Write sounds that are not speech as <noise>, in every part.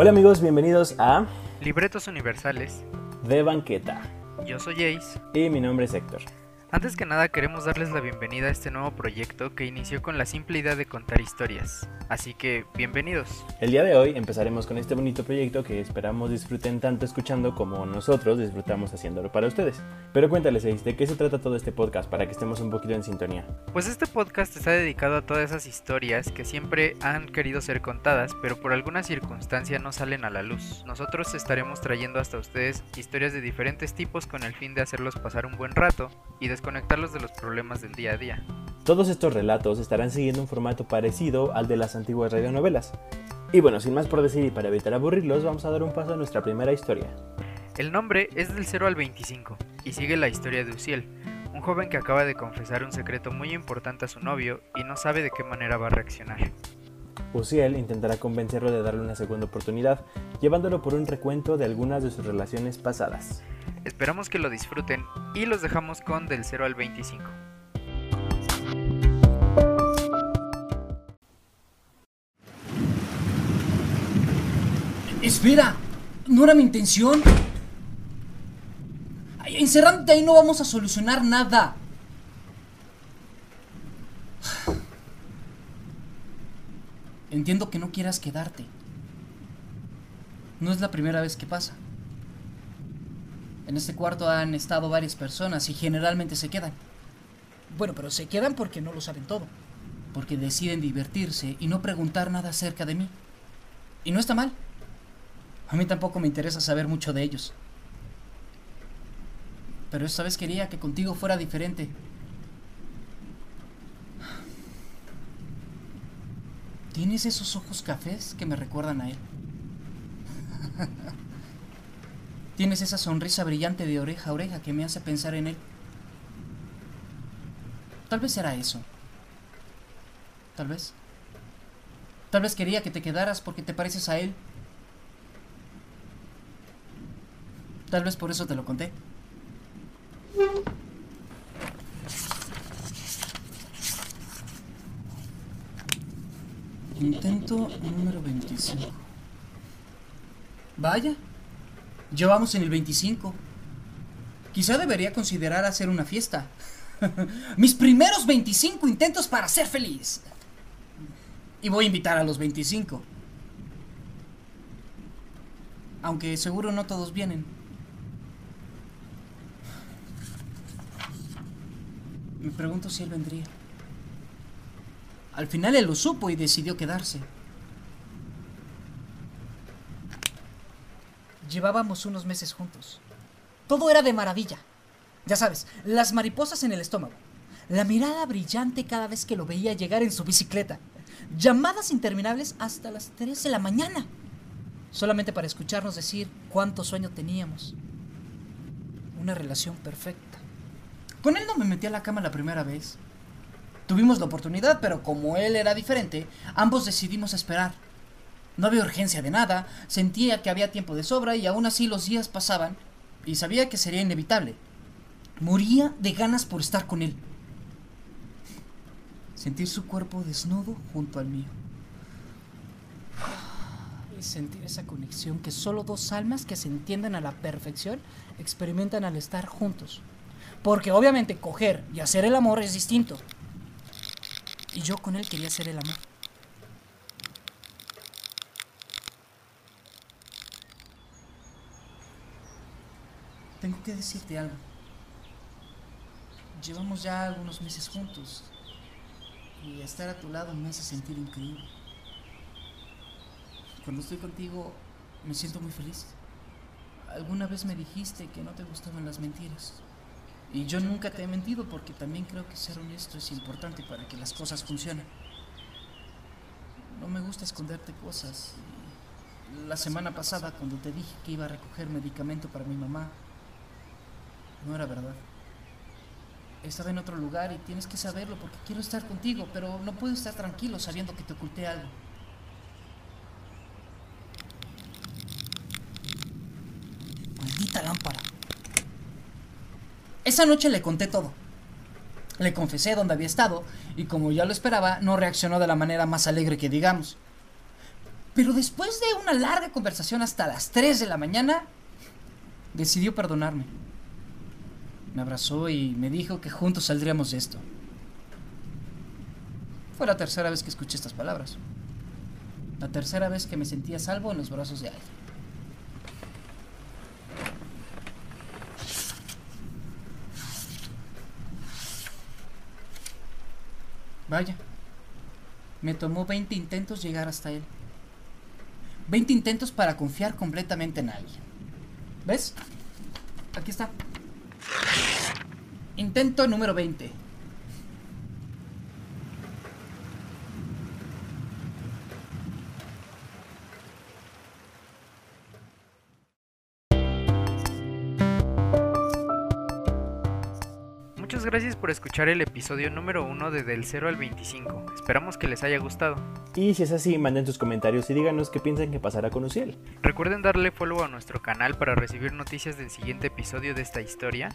Hola amigos, bienvenidos a Libretos Universales. De Banqueta. Yo soy Jace. Y mi nombre es Héctor. Antes que nada queremos darles la bienvenida a este nuevo proyecto que inició con la simple idea de contar historias. Así que, bienvenidos. El día de hoy empezaremos con este bonito proyecto que esperamos disfruten tanto escuchando como nosotros disfrutamos haciéndolo para ustedes. Pero cuéntales, Ace, ¿de qué se trata todo este podcast para que estemos un poquito en sintonía? Pues este podcast está dedicado a todas esas historias que siempre han querido ser contadas, pero por alguna circunstancia no salen a la luz. Nosotros estaremos trayendo hasta ustedes historias de diferentes tipos con el fin de hacerlos pasar un buen rato y desconectarlos de los problemas del día a día. Todos estos relatos estarán siguiendo un formato parecido al de las antiguas radionovelas. Y bueno, sin más por decir y para evitar aburrirlos, vamos a dar un paso a nuestra primera historia. El nombre es del 0 al 25 y sigue la historia de Uciel, un joven que acaba de confesar un secreto muy importante a su novio y no sabe de qué manera va a reaccionar. Uciel intentará convencerlo de darle una segunda oportunidad, llevándolo por un recuento de algunas de sus relaciones pasadas. Esperamos que lo disfruten y los dejamos con del 0 al 25. Espera, no era mi intención. Encerrándote ahí no vamos a solucionar nada. Entiendo que no quieras quedarte. No es la primera vez que pasa. En este cuarto han estado varias personas y generalmente se quedan. Bueno, pero se quedan porque no lo saben todo. Porque deciden divertirse y no preguntar nada acerca de mí. Y no está mal. A mí tampoco me interesa saber mucho de ellos. Pero esta vez quería que contigo fuera diferente. Tienes esos ojos cafés que me recuerdan a él. <laughs> Tienes esa sonrisa brillante de oreja a oreja que me hace pensar en él. Tal vez era eso. Tal vez. Tal vez quería que te quedaras porque te pareces a él. Tal vez por eso te lo conté. Intento número 25. Vaya, ya vamos en el 25. Quizá debería considerar hacer una fiesta. <laughs> Mis primeros 25 intentos para ser feliz. Y voy a invitar a los 25. Aunque seguro no todos vienen. Me pregunto si él vendría. Al final él lo supo y decidió quedarse. Llevábamos unos meses juntos. Todo era de maravilla. Ya sabes, las mariposas en el estómago. La mirada brillante cada vez que lo veía llegar en su bicicleta. Llamadas interminables hasta las 3 de la mañana. Solamente para escucharnos decir cuánto sueño teníamos. Una relación perfecta. Con él no me metí a la cama la primera vez. Tuvimos la oportunidad, pero como él era diferente, ambos decidimos esperar. No había urgencia de nada, sentía que había tiempo de sobra y aún así los días pasaban y sabía que sería inevitable. Moría de ganas por estar con él. Sentir su cuerpo desnudo junto al mío. Y sentir esa conexión que solo dos almas que se entienden a la perfección experimentan al estar juntos. Porque obviamente coger y hacer el amor es distinto. Y yo con él quería hacer el amor. Tengo que decirte algo. Llevamos ya algunos meses juntos y estar a tu lado me hace sentir increíble. Cuando estoy contigo me siento muy feliz. Alguna vez me dijiste que no te gustaban las mentiras. Y yo nunca te he mentido porque también creo que ser honesto es importante para que las cosas funcionen. No me gusta esconderte cosas. La semana pasada cuando te dije que iba a recoger medicamento para mi mamá, no era verdad. Estaba en otro lugar y tienes que saberlo porque quiero estar contigo, pero no puedo estar tranquilo sabiendo que te oculté algo. Maldita lámpara. Esa noche le conté todo. Le confesé dónde había estado y como ya lo esperaba, no reaccionó de la manera más alegre que digamos. Pero después de una larga conversación hasta las 3 de la mañana, decidió perdonarme. Me abrazó y me dijo que juntos saldríamos de esto. Fue la tercera vez que escuché estas palabras. La tercera vez que me sentía salvo en los brazos de alguien. Vaya, me tomó 20 intentos llegar hasta él. 20 intentos para confiar completamente en alguien. ¿Ves? Aquí está. Intento número 20. Muchas gracias por escuchar el episodio número 1 de Del 0 al 25. Esperamos que les haya gustado. Y si es así, manden sus comentarios y díganos qué piensan que pasará con Uciel. Recuerden darle follow a nuestro canal para recibir noticias del siguiente episodio de esta historia.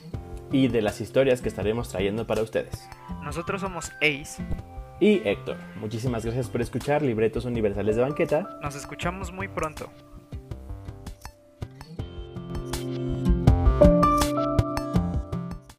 Y de las historias que estaremos trayendo para ustedes. Nosotros somos Ace. Y Héctor, muchísimas gracias por escuchar Libretos Universales de Banqueta. Nos escuchamos muy pronto.